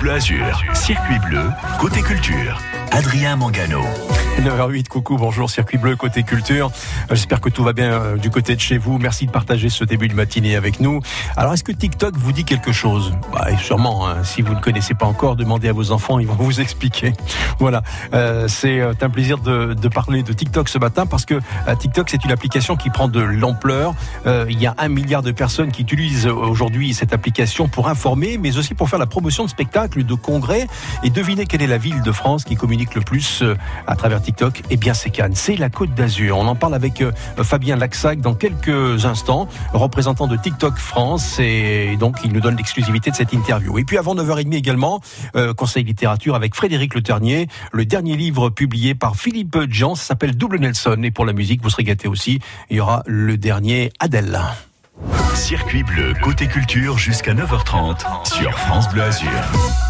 Bleu Azur, circuit bleu, côté culture. Adrien Mangano. 9h08, coucou, bonjour, Circuit Bleu, côté culture. J'espère que tout va bien euh, du côté de chez vous. Merci de partager ce début de matinée avec nous. Alors, est-ce que TikTok vous dit quelque chose? Bah, Sûrement, hein. si vous ne connaissez pas encore, demandez à vos enfants, ils vont vous expliquer. Voilà, euh, c'est euh, un plaisir de, parler de TikTok ce matin parce que euh, TikTok, c'est une application qui prend de l'ampleur. Euh, il y a un milliard de personnes qui utilisent aujourd'hui cette application pour informer, mais aussi pour faire la promotion de spectacles, de congrès. Et devinez quelle est la ville de France qui communique le plus à travers TikTok? TikTok, eh bien c'est Cannes, c'est la Côte d'Azur. On en parle avec euh, Fabien Laxac dans quelques instants, représentant de TikTok France, et donc il nous donne l'exclusivité de cette interview. Et puis avant 9h30 également, euh, Conseil littérature avec Frédéric Le Ternier, le dernier livre publié par Philippe Jean, s'appelle Double Nelson, et pour la musique, vous serez gâtés aussi, il y aura le dernier Adèle. Circuit bleu côté culture jusqu'à 9h30 sur France Bleu Azur.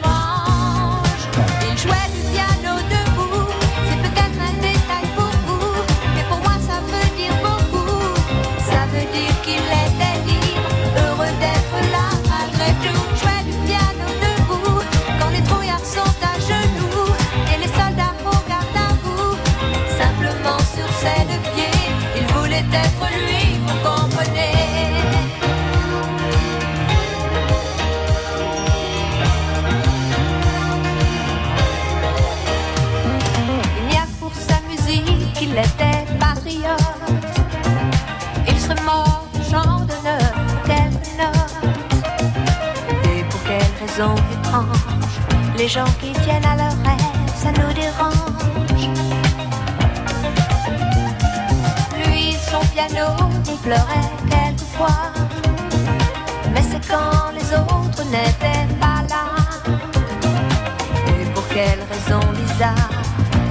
Les gens qui tiennent à leur rêve, ça nous dérange. Lui, son piano, il pleurait quelquefois. Mais c'est quand les autres n'étaient pas là. Et pour quelle raison bizarre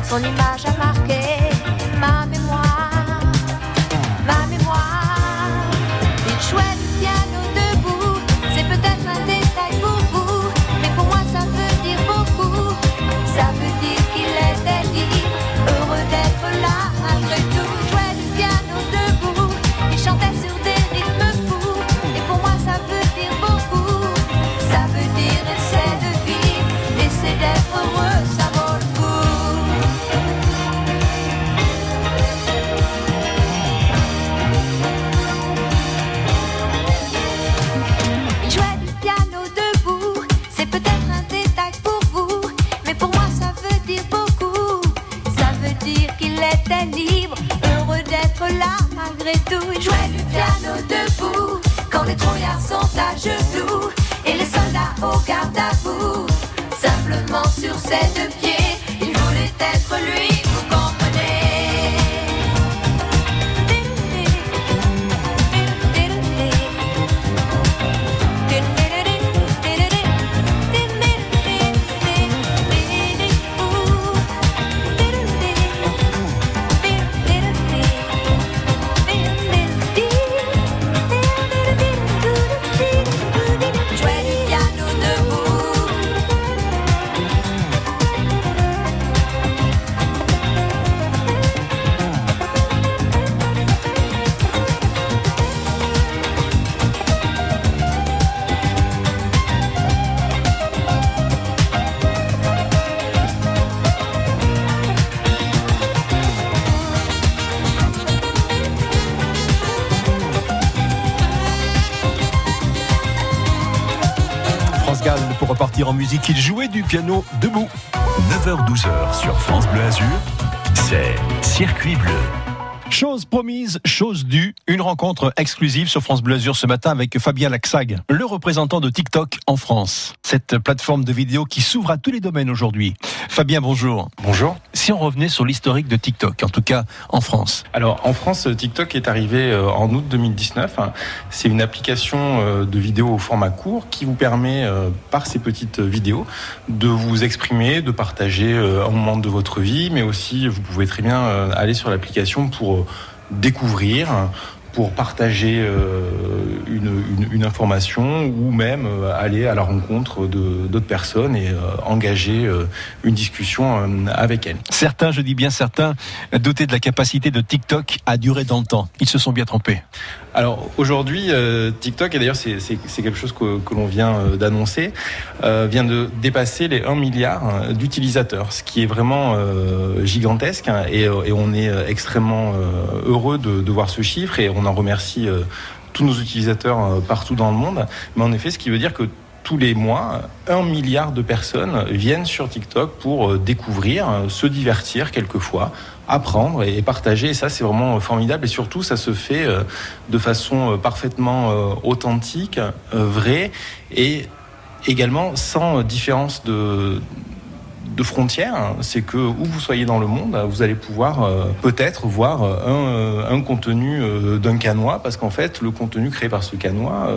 Son image a marqué Simplement sur ses deux pieds, il voulait être en musique. Il jouait du piano debout. 9h-12h sur France Bleu Azur, c'est Circuit bleu. Chose promise, chose due, une rencontre exclusive sur France Bleu Azur ce matin avec Fabien Laxag, le représentant de TikTok en France. Cette plateforme de vidéo qui s'ouvre à tous les domaines aujourd'hui. Fabien, bonjour. Bonjour. Si on revenait sur l'historique de TikTok, en tout cas en France. Alors en France, TikTok est arrivé euh, en août 2019. C'est une application euh, de vidéo au format court qui vous permet, euh, par ces petites vidéos, de vous exprimer, de partager un moment de votre vie, mais aussi vous pouvez très bien aller sur l'application pour découvrir, pour partager euh, une, information ou même euh, aller à la rencontre d'autres personnes et euh, engager une discussion avec elles. Certains, je dis bien certains, doutaient de la capacité de TikTok à durer dans le temps. Ils se sont bien trompés. Alors aujourd'hui, TikTok, et d'ailleurs c'est quelque chose que, l'on vient d'annoncer, vient de dépasser les 1 milliard d'utilisateurs, ce qui est vraiment gigantesque hein, et, on est extrêmement heureux de, de, voir ce chiffre et on en remercie euh, tous nos utilisateurs euh, partout dans le monde. Mais en effet, ce qui veut dire que tous les mois, un milliard de personnes viennent sur TikTok pour euh, découvrir, se divertir quelquefois, apprendre et partager. Et ça, c'est vraiment formidable. Et surtout, ça se fait de façon parfaitement authentique, vraie et également sans différence de, de frontières, hein. c'est que où vous soyez dans le monde, vous allez pouvoir euh, peut-être voir euh, un, un contenu euh, d'un canois, parce qu'en fait, le contenu créé par ce canois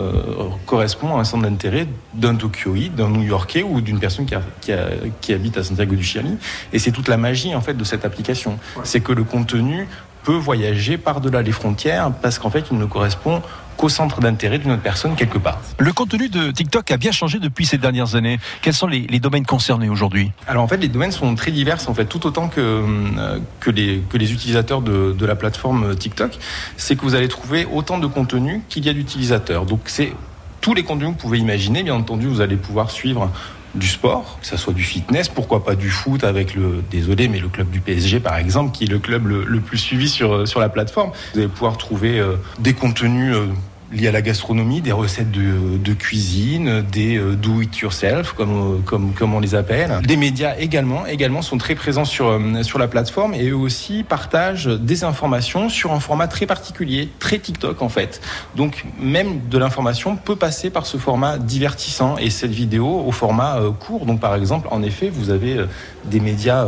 correspond à un centre d'intérêt d'un Tokyoïde, d'un New-Yorkais ou d'une personne qui, qui, qui, habite à Santiago du Chili. Et c'est toute la magie en fait de cette application, c'est que le contenu peut voyager par-delà les frontières, parce qu'en fait, il ne correspond qu'au centre d'intérêt d'une autre personne quelque part. Le contenu de TikTok a bien changé depuis ces dernières années. Quels sont les, domaines concernés aujourd'hui? Alors en fait, les domaines sont très divers, en fait, tout autant que, euh, que, les, que les utilisateurs de, de la plateforme TikTok. C'est que vous allez trouver autant de contenu qu'il y a d'utilisateurs. Donc c'est tous les contenus que vous pouvez imaginer. Bien entendu, vous allez pouvoir suivre du sport, que ce soit du fitness, pourquoi pas du foot avec le, désolé, mais le club du PSG par exemple, qui est le club le, plus suivi sur, sur la plateforme. Vous allez pouvoir trouver euh, des contenus euh, liés à la gastronomie, des recettes de, cuisine, des euh, do it yourself comme, comme, comme on les appelle. Des médias également, également sont très présents sur, euh, sur la plateforme et eux aussi partagent des informations sur un format très particulier, très TikTok en fait. Donc même de l'information peut passer par ce format divertissant et cette vidéo au format euh, court. Donc par exemple, en effet, vous avez des médias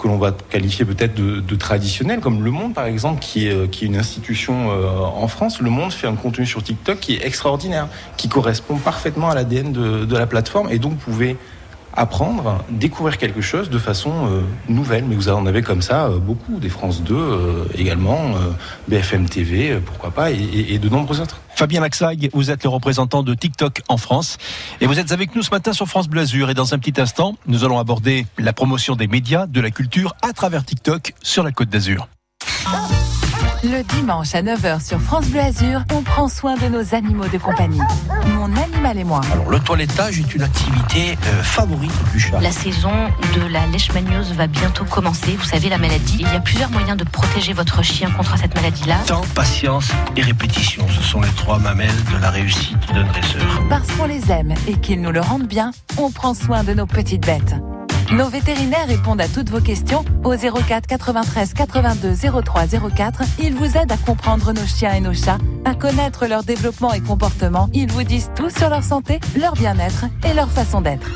que l'on va qualifier peut-être de, de traditionnel, comme Le Monde par exemple, qui est, euh, une institution euh, en France. Le Monde fait un contenu sur TikTok qui est extraordinaire, qui correspond parfaitement à l'ADN de, la plateforme, et donc pouvez apprendre, découvrir quelque chose de façon euh, nouvelle. Mais vous en avez comme ça beaucoup, des France 2 également, BFM TV, pourquoi pas, et, de nombreux autres. Fabien Laxag, vous êtes le représentant de TikTok en France et vous êtes avec nous ce matin sur France Bleu et dans un petit instant, nous allons aborder la promotion des médias, de la culture à travers TikTok sur la Côte d'Azur. Le dimanche à 9h sur France Bleu Azur, on prend soin de nos animaux de compagnie. Mon animal et moi. Alors, le toilettage est une activité euh, favorite du chat. La saison de la leishmaniose va bientôt commencer. Vous savez, la maladie. Il y a plusieurs moyens de protéger votre chien contre cette maladie-là. Temps, patience et répétition. Ce sont les trois mamelles de la réussite d'un dresseur. Parce qu'on les aime et qu'ils nous le rendent bien, on prend soin de nos petites bêtes. Nos vétérinaires répondent à toutes vos questions au 04 93 82 03 04. Ils vous aident à comprendre nos chiens et nos chats, à connaître leur développement et comportement. Ils vous disent tout sur leur santé, leur bien-être et leur façon d'être.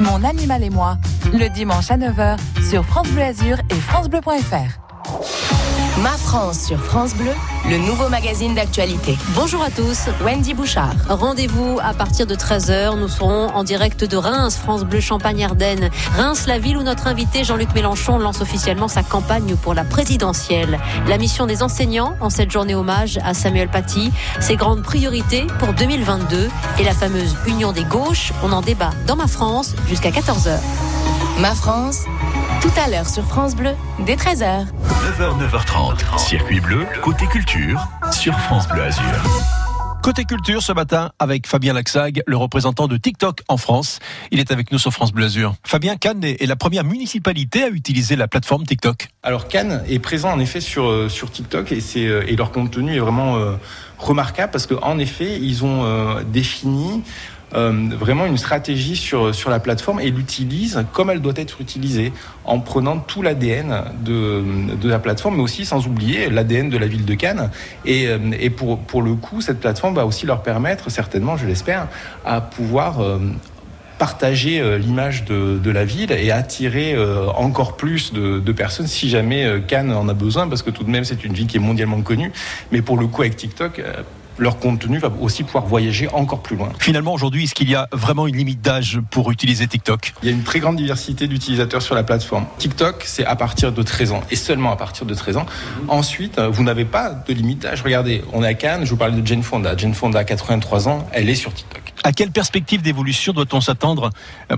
Mon animal et moi, le dimanche à 9h sur France Bleu Azur et francebleu.fr. Ma France sur France Bleu, le nouveau magazine d'actualité. Bonjour à tous, Wendy Bouchard. Rendez-vous à partir de 13h. Nous serons en direct de Reims, France Bleu Champagne-Ardenne. Reims, la ville où notre invité Jean-Luc Mélenchon lance officiellement sa campagne pour la présidentielle. La mission des enseignants en cette journée hommage à Samuel Paty, ses grandes priorités pour 2022 et la fameuse Union des gauches. On en débat dans Ma France jusqu'à 14h. Ma France, tout à l'heure sur France Bleu, dès 13h. 9h, 9h30, circuit bleu, côté culture, sur France Bleu Azur. Côté culture ce matin avec Fabien Laxag, le représentant de TikTok en France. Il est avec nous sur France Bleu Azur. Fabien, Cannes est la première municipalité à utiliser la plateforme TikTok. Alors Cannes est présent en effet sur, euh, sur TikTok et, c'est, euh, et leur contenu est vraiment euh, remarquable parce qu'en effet, ils ont défini euh, vraiment une stratégie sur, sur la plateforme et l'utilise comme elle doit être utilisée, en prenant tout l'ADN de, de la plateforme, mais aussi sans oublier l'ADN de la ville de Cannes. Et, euh, et pour, pour le coup, cette plateforme va aussi leur permettre, certainement, je l'espère, à pouvoir euh, partager euh, l'image de, de, la ville et attirer euh, encore plus de, de, personnes si jamais euh, Cannes en a besoin, parce que tout de même c'est une ville qui est mondialement connue. Mais pour le coup avec TikTok, leur contenu va aussi pouvoir voyager encore plus loin. Finalement, aujourd'hui, est-ce qu'il y a vraiment une limite d'âge pour utiliser TikTok? Il y a une très grande diversité d'utilisateurs sur la plateforme. TikTok, c'est à partir de 13 ans et seulement à partir de 13 ans. Mmh. Ensuite, vous n'avez pas de limite d'âge. Regardez, on est à Cannes, je vous parlais de Jane Fonda. Jane Fonda a 83 ans, elle est sur TikTok. À quelle perspective d'évolution doit-on s'attendre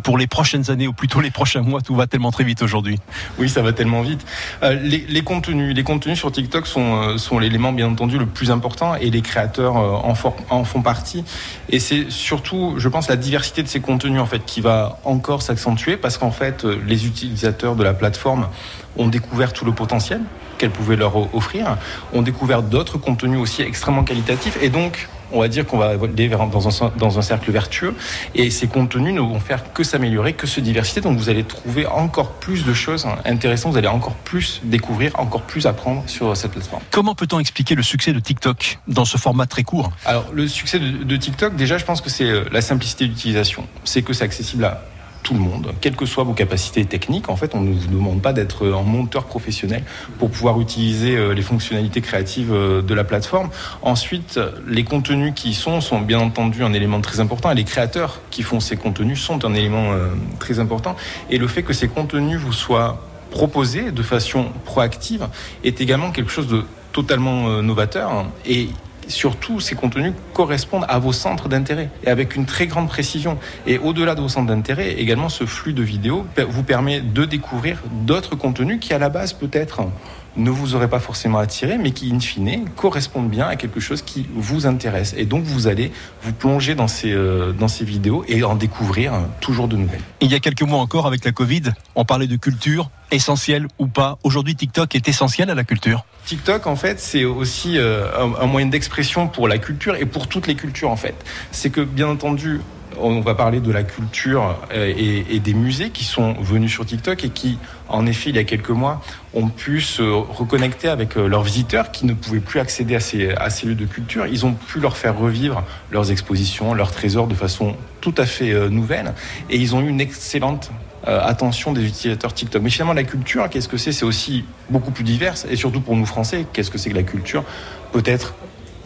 pour les prochaines années ou plutôt les prochains mois? Tout va tellement très vite aujourd'hui. Oui, ça va tellement vite. Euh, les, contenus, les contenus sur TikTok sont, euh, sont l'élément bien entendu le plus important et les créateurs euh, en, en font partie. Et c'est surtout, je pense, la diversité de ces contenus en fait qui va encore s'accentuer parce qu'en fait, les utilisateurs de la plateforme ont découvert tout le potentiel qu'elle pouvait leur offrir, ont découvert d'autres contenus aussi extrêmement qualitatifs et donc on va dire qu'on va aller dans un, dans un cercle vertueux et ces contenus ne vont faire que s'améliorer, que se diversifier. Donc vous allez trouver encore plus de choses intéressantes, vous allez encore plus découvrir, encore plus apprendre sur cette plateforme. Comment peut-on expliquer le succès de TikTok dans ce format très court? Alors le succès de, de TikTok, déjà je pense que c'est la simplicité d'utilisation. C'est que c'est accessible à tout le monde, quelles que soient vos capacités techniques. En fait, on ne vous demande pas d'être un monteur professionnel pour pouvoir utiliser les fonctionnalités créatives de la plateforme. Ensuite, les contenus qui y sont sont bien entendu un élément très important et les créateurs qui font ces contenus sont un élément très important. Et le fait que ces contenus vous soient proposés de façon proactive est également quelque chose de totalement novateur et surtout ces contenus correspondent à vos centres d'intérêt et avec une très grande précision. Et au-delà de vos centres d'intérêt, également ce flux de vidéos vous permet de découvrir d'autres contenus qui à la base peut-être ne vous auraient pas forcément attiré, mais qui, in fine, correspondent bien à quelque chose qui vous intéresse. Et donc, vous allez vous plonger dans ces, euh, dans ces vidéos et en découvrir euh, toujours de nouvelles. Il y a quelques mois encore, avec la Covid, on parlait de culture, essentielle ou pas. Aujourd'hui, TikTok est essentiel à la culture. TikTok, en fait, c'est aussi euh, un, un moyen d'expression pour la culture et pour toutes les cultures, en fait. C'est que, bien entendu, on va parler de la culture et, et, des musées qui sont venus sur TikTok et qui, en effet, il y a quelques mois, ont pu se reconnecter avec leurs visiteurs qui ne pouvaient plus accéder à ces, lieux de culture. Ils ont pu leur faire revivre leurs expositions, leurs trésors de façon tout à fait nouvelle et ils ont eu une excellente attention des utilisateurs TikTok. Mais finalement, la culture, qu'est-ce que c'est? C'est aussi beaucoup plus diverse et surtout pour nous Français, qu'est-ce que c'est que la culture? Peut-être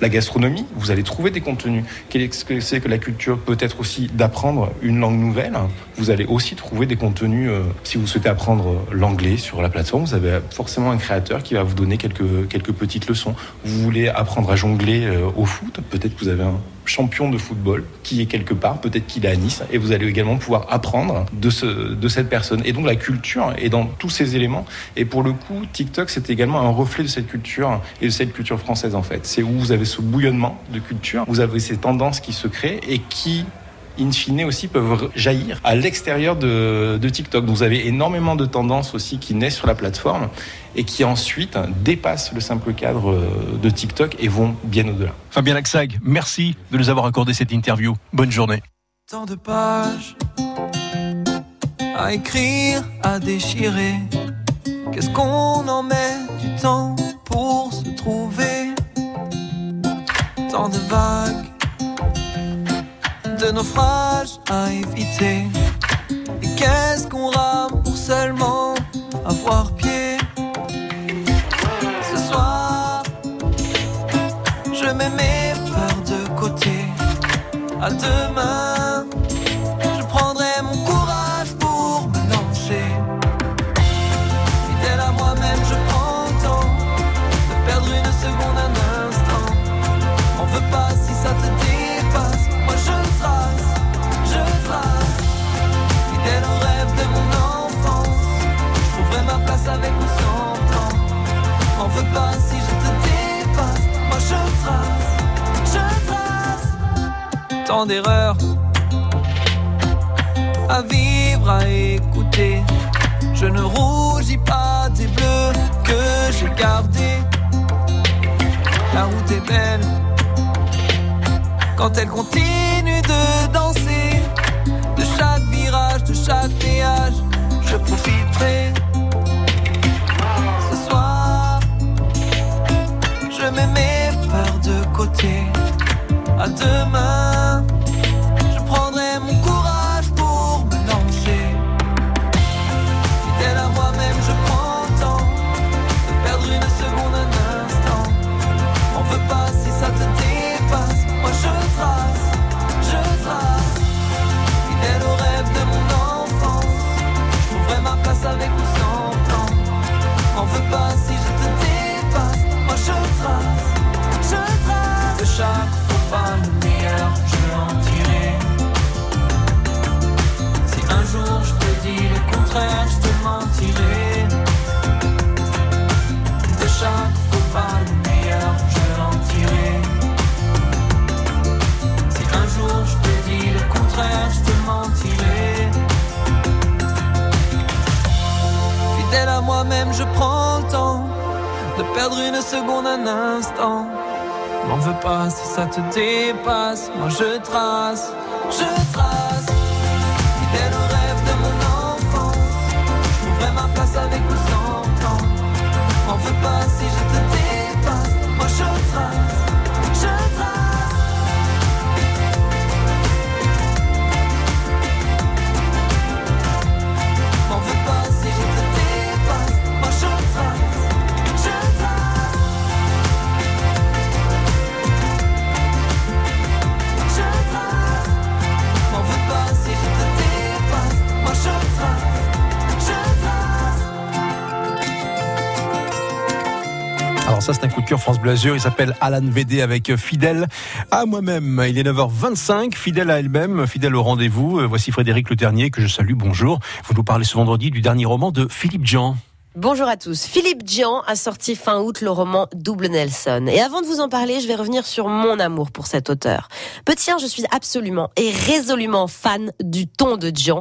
la gastronomie, vous allez trouver des contenus. Qu'est-ce que c'est que la culture Peut-être aussi d'apprendre une langue nouvelle. Vous allez aussi trouver des contenus. Euh, si vous souhaitez apprendre l'anglais sur la plateforme, vous avez forcément un créateur qui va vous donner quelques, quelques petites leçons. Vous voulez apprendre à jongler euh, au foot, peut-être que vous avez un champion de football qui est quelque part, peut-être qu'il est à Nice, et vous allez également pouvoir apprendre de, ce, de cette personne. Et donc la culture est dans tous ces éléments. Et pour le coup, TikTok, c'est également un reflet de cette culture et de cette culture française en fait. C'est où vous avez ce bouillonnement de culture, vous avez ces tendances qui se créent et qui in fine aussi peuvent jaillir à l'extérieur de, de, TikTok. Donc vous avez énormément de tendances aussi qui naissent sur la plateforme et qui ensuite dépassent le simple cadre de TikTok et vont bien au-delà. Fabien Laxag, merci de nous avoir accordé cette interview. Bonne journée. Tant de pages à écrire, à déchirer. Qu'est-ce qu'on en met du temps pour se trouver? Tant de vagues de naufrages à éviter. Et qu'est-ce qu'on rame pour seulement avoir à vivre, à écouter. Je ne rougis pas des bleus que j'ai gardés. La route est belle quand elle continue de danser. De chaque virage, de chaque péage, je profiterai. Ce soir, je mets mes peurs de côté. À demain. Moi-même, je prends le temps de perdre une seconde, un instant. M'en veux pas si ça te dépasse. Moi je trace, je trace. Ça c'est un coup de cœur France Bleu Azur, il s'appelle Alan VD avec Fidèle à moi-même. Il est 9h25, fidèle à elle-même, fidèle au rendez-vous. Euh, Voici Frédéric Le Ternier que je salue, bonjour. Vous nous parlez ce vendredi du dernier roman de Philippe Jean. Bonjour à tous. Philippe Dian a sorti fin août le roman Double Nelson. Et avant de vous en parler, je vais revenir sur mon amour pour cet auteur. Petit 1, je suis absolument et résolument fan du ton de Dian,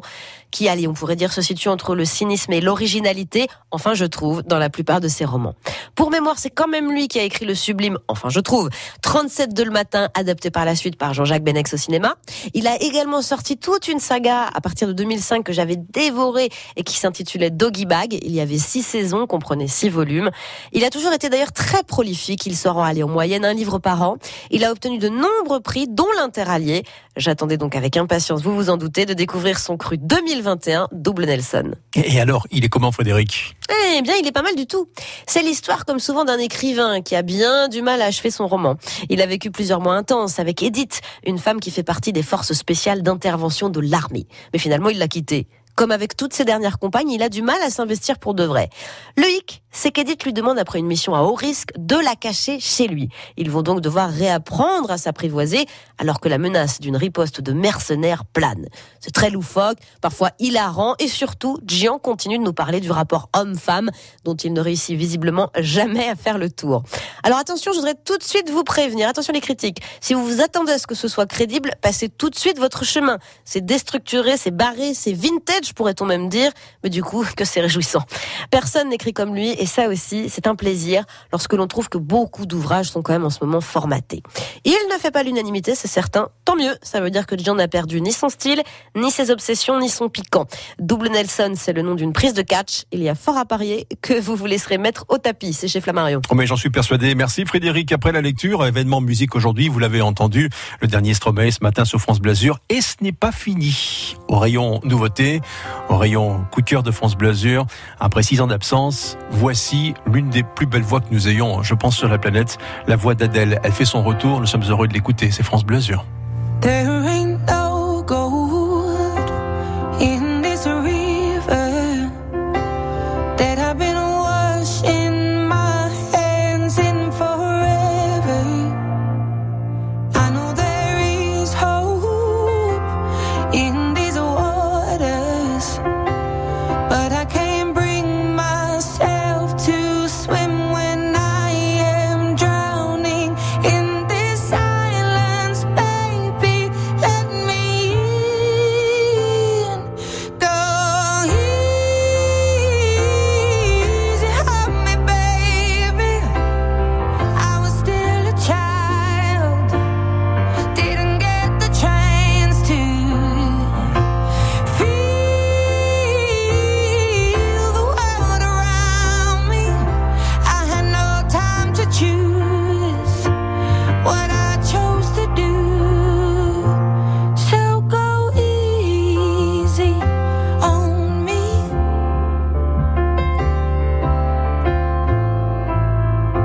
qui, allez, on pourrait dire, se situe entre le cynisme et l'originalité, enfin je trouve, dans la plupart de ses romans. Pour mémoire, c'est quand même lui qui a écrit le sublime, enfin je trouve, 37 de le matin, adapté par la suite par Jean-Jacques Benex au cinéma. Il a également sorti toute une saga à partir de 2005 que j'avais dévorée et qui s'intitulait Doggy Bag. Il y avait six saisons, comprenait six volumes. Il a toujours été d'ailleurs très prolifique. Il sort en, allez, en moyenne un livre par an. Il a obtenu de nombreux prix, dont l'Interallié. J'attendais donc avec impatience, vous vous en doutez, de découvrir son cru 2021, Double Nelson. Et et alors, il est comment Frédéric? Eh bien, il est pas mal du tout. C'est l'histoire, comme souvent, d'un écrivain qui a bien du mal à achever son roman. Il a vécu plusieurs mois intenses avec Edith, une femme qui fait partie des forces spéciales d'intervention de l'armée. Mais finalement, il l'a quittée. Comme avec toutes ses dernières compagnes, il a du mal à s'investir pour de vrai. Le hic, c'est qu'Edith lui demande après une mission à haut risque de la cacher chez lui. Ils vont donc devoir réapprendre à s'apprivoiser alors que la menace d'une riposte de mercenaires plane. C'est très loufoque, parfois hilarant et surtout, Gian continue de nous parler du rapport homme-femme dont il ne réussit visiblement jamais à faire le tour. Alors attention, je voudrais tout de suite vous prévenir, attention les critiques. Si vous vous attendez à ce que ce soit crédible, passez tout de suite votre chemin. C'est déstructuré, c'est barré, c'est vintage pourrait-on même dire, mais du coup que c'est réjouissant. Personne n'écrit comme lui et ça aussi, c'est un plaisir lorsque l'on trouve que beaucoup d'ouvrages sont quand même en ce moment formatés. Il ne fait pas l'unanimité, c'est certain. Tant mieux, ça veut dire que John n'a perdu ni son style, ni ses obsessions, ni son piquant. Double Nelson, c'est le nom d'une prise de catch. Il y a fort à parier que vous vous laisserez mettre au tapis. C'est chez Flammarion. Oh, mais j'en suis persuadé. Merci Frédéric. Après la lecture, événement musique aujourd'hui, vous l'avez entendu, le dernier Stromae ce matin sur France Blasure. Et ce n'est pas fini. Au rayon nouveauté, au rayon coup de de France Blasure, après six ans d'absence, voici l'une des plus belles voix que nous ayons, je pense, sur la planète, la voix d'Adèle. Elle fait son retour, nous sommes heureux de l'écouter. C'est France Blasure.